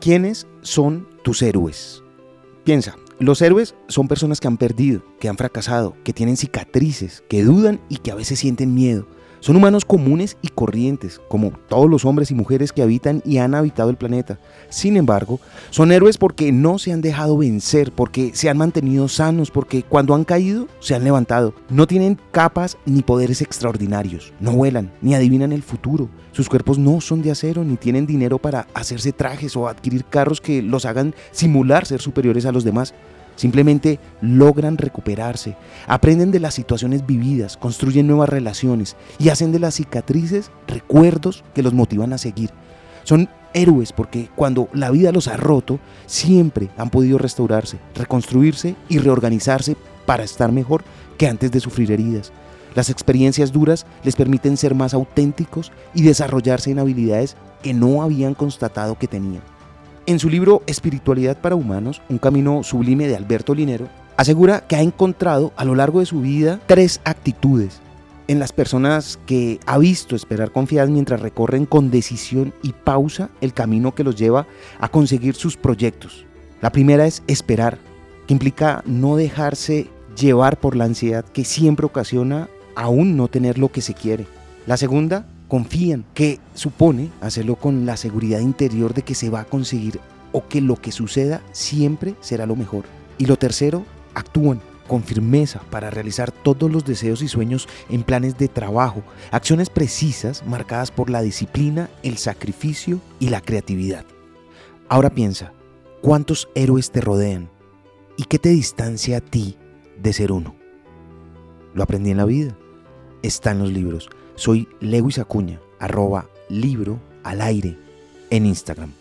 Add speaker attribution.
Speaker 1: ¿Quiénes son tus héroes? Piensa, los héroes son personas que han perdido, que han fracasado, que tienen cicatrices, que dudan y que a veces sienten miedo. Son humanos comunes y corrientes, como todos los hombres y mujeres que habitan y han habitado el planeta. Sin embargo, son héroes porque no se han dejado vencer, porque se han mantenido sanos, porque cuando han caído se han levantado. No tienen capas ni poderes extraordinarios, no vuelan, ni adivinan el futuro. Sus cuerpos no son de acero, ni tienen dinero para hacerse trajes o adquirir carros que los hagan simular ser superiores a los demás. Simplemente logran recuperarse, aprenden de las situaciones vividas, construyen nuevas relaciones y hacen de las cicatrices recuerdos que los motivan a seguir. Son héroes porque cuando la vida los ha roto, siempre han podido restaurarse, reconstruirse y reorganizarse para estar mejor que antes de sufrir heridas. Las experiencias duras les permiten ser más auténticos y desarrollarse en habilidades que no habían constatado que tenían. En su libro Espiritualidad para Humanos, un camino sublime de Alberto Linero, asegura que ha encontrado a lo largo de su vida tres actitudes en las personas que ha visto esperar confiadas mientras recorren con decisión y pausa el camino que los lleva a conseguir sus proyectos. La primera es esperar, que implica no dejarse llevar por la ansiedad que siempre ocasiona aún no tener lo que se quiere. La segunda confían, que supone hacerlo con la seguridad interior de que se va a conseguir o que lo que suceda siempre será lo mejor. Y lo tercero, actúan con firmeza para realizar todos los deseos y sueños en planes de trabajo, acciones precisas marcadas por la disciplina, el sacrificio y la creatividad. Ahora piensa, ¿cuántos héroes te rodean? ¿Y qué te distancia a ti de ser uno? Lo aprendí en la vida. Está en los libros. Soy Lewis Acuña, arroba libro al aire en Instagram.